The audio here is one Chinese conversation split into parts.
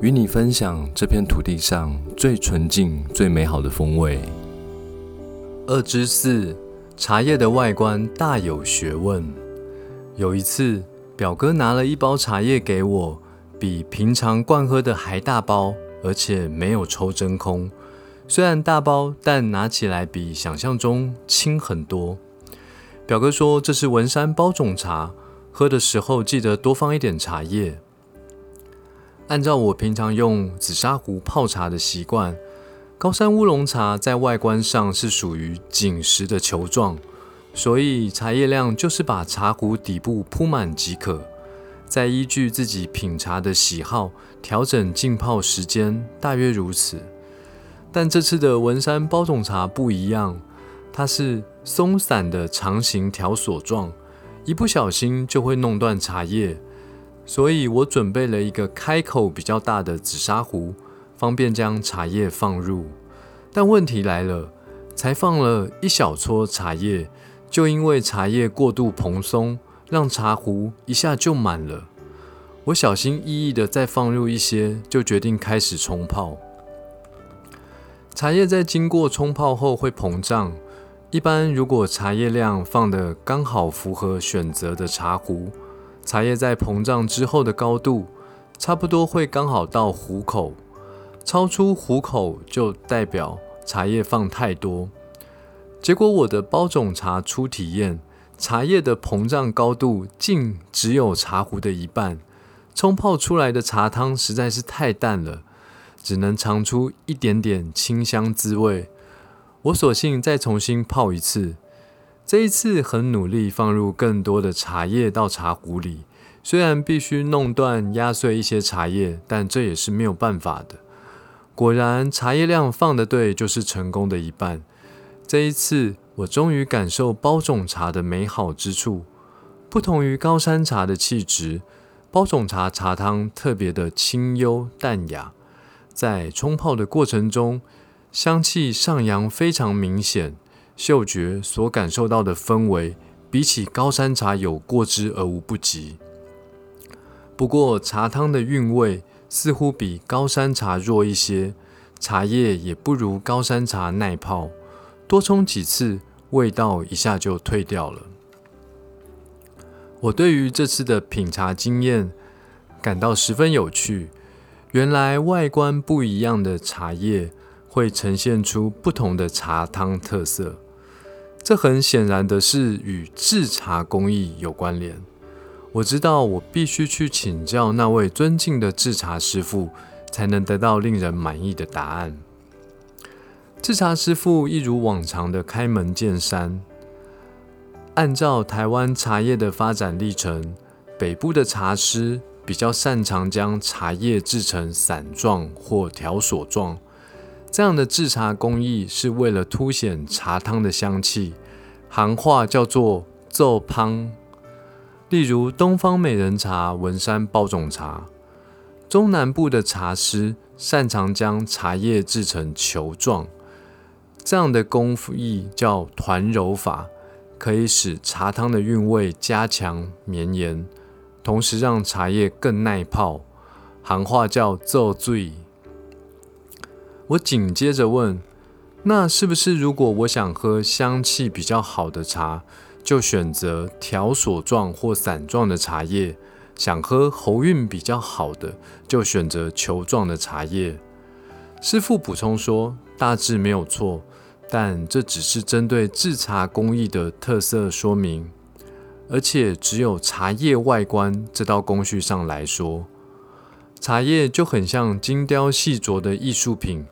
与你分享这片土地上最纯净、最美好的风味。二之四，茶叶的外观大有学问。有一次，表哥拿了一包茶叶给我，比平常惯喝的还大包，而且没有抽真空。虽然大包，但拿起来比想象中轻很多。表哥说这是文山包种茶，喝的时候记得多放一点茶叶。按照我平常用紫砂壶泡茶的习惯，高山乌龙茶在外观上是属于紧实的球状，所以茶叶量就是把茶壶底部铺满即可，再依据自己品茶的喜好调整浸泡时间，大约如此。但这次的文山包种茶不一样，它是松散的长形条索状，一不小心就会弄断茶叶。所以我准备了一个开口比较大的紫砂壶，方便将茶叶放入。但问题来了，才放了一小撮茶叶，就因为茶叶过度蓬松，让茶壶一下就满了。我小心翼翼的再放入一些，就决定开始冲泡。茶叶在经过冲泡后会膨胀，一般如果茶叶量放的刚好符合选择的茶壶。茶叶在膨胀之后的高度，差不多会刚好到壶口，超出壶口就代表茶叶放太多。结果我的包种茶初体验，茶叶的膨胀高度竟只有茶壶的一半，冲泡出来的茶汤实在是太淡了，只能尝出一点点清香滋味。我索性再重新泡一次。这一次很努力放入更多的茶叶到茶壶里，虽然必须弄断压碎一些茶叶，但这也是没有办法的。果然，茶叶量放的对，就是成功的一半。这一次，我终于感受包种茶的美好之处。不同于高山茶的气质，包种茶茶汤特别的清幽淡雅，在冲泡的过程中，香气上扬非常明显。嗅觉所感受到的氛围，比起高山茶有过之而无不及。不过茶汤的韵味似乎比高山茶弱一些，茶叶也不如高山茶耐泡，多冲几次，味道一下就退掉了。我对于这次的品茶经验感到十分有趣。原来外观不一样的茶叶会呈现出不同的茶汤特色。这很显然的是与制茶工艺有关联。我知道我必须去请教那位尊敬的制茶师傅，才能得到令人满意的答案。制茶师傅一如往常的开门见山，按照台湾茶叶的发展历程，北部的茶师比较擅长将茶叶制成散状或条索状。这样的制茶工艺是为了凸显茶汤的香气，行话叫做“奏汤”。例如东方美人茶、文山包种茶，中南部的茶师擅长将茶叶制成球状，这样的工艺叫团揉法，可以使茶汤的韵味加强绵延，同时让茶叶更耐泡，行话叫奏醉。我紧接着问：“那是不是如果我想喝香气比较好的茶，就选择条索状或散状的茶叶；想喝喉韵比较好的，就选择球状的茶叶？”师傅补充说：“大致没有错，但这只是针对制茶工艺的特色说明，而且只有茶叶外观这道工序上来说，茶叶就很像精雕细琢的艺术品。”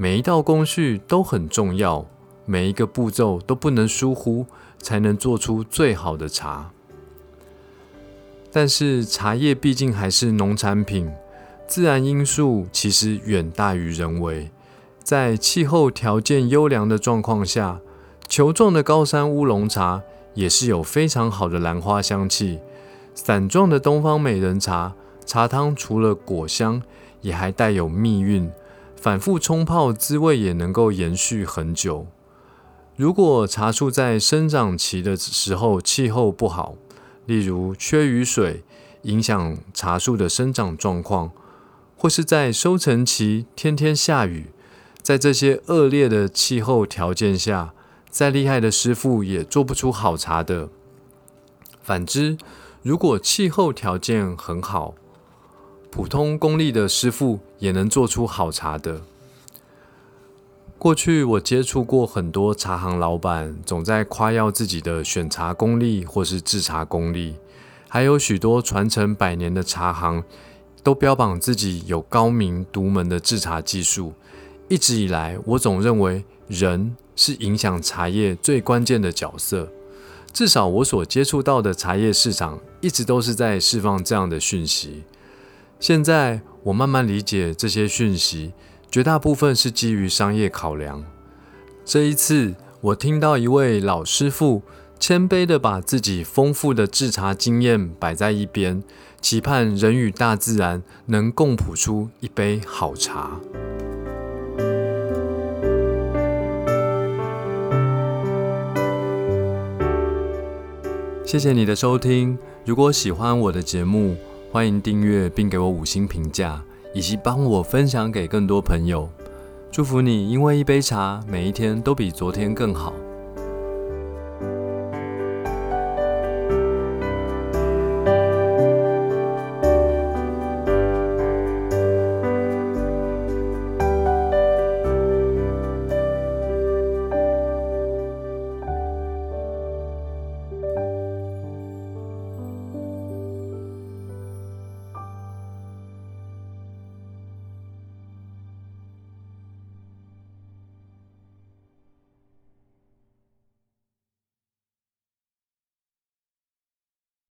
每一道工序都很重要，每一个步骤都不能疏忽，才能做出最好的茶。但是茶叶毕竟还是农产品，自然因素其实远大于人为。在气候条件优良的状况下，球状的高山乌龙茶也是有非常好的兰花香气。伞状的东方美人茶茶汤除了果香，也还带有蜜韵，反复冲泡，滋味也能够延续很久。如果茶树在生长期的时候气候不好，例如缺雨水，影响茶树的生长状况，或是在收成期天天下雨，在这些恶劣的气候条件下，再厉害的师傅也做不出好茶的。反之，如果气候条件很好，普通功力的师傅也能做出好茶的。过去我接触过很多茶行老板，总在夸耀自己的选茶功力或是制茶功力，还有许多传承百年的茶行，都标榜自己有高明独门的制茶技术。一直以来，我总认为人是影响茶叶最关键的角色，至少我所接触到的茶叶市场，一直都是在释放这样的讯息。现在我慢慢理解这些讯息。绝大部分是基于商业考量。这一次，我听到一位老师傅谦卑地把自己丰富的制茶经验摆在一边，期盼人与大自然能共谱出一杯好茶。谢谢你的收听。如果喜欢我的节目，欢迎订阅并给我五星评价。以及帮我分享给更多朋友，祝福你，因为一杯茶，每一天都比昨天更好。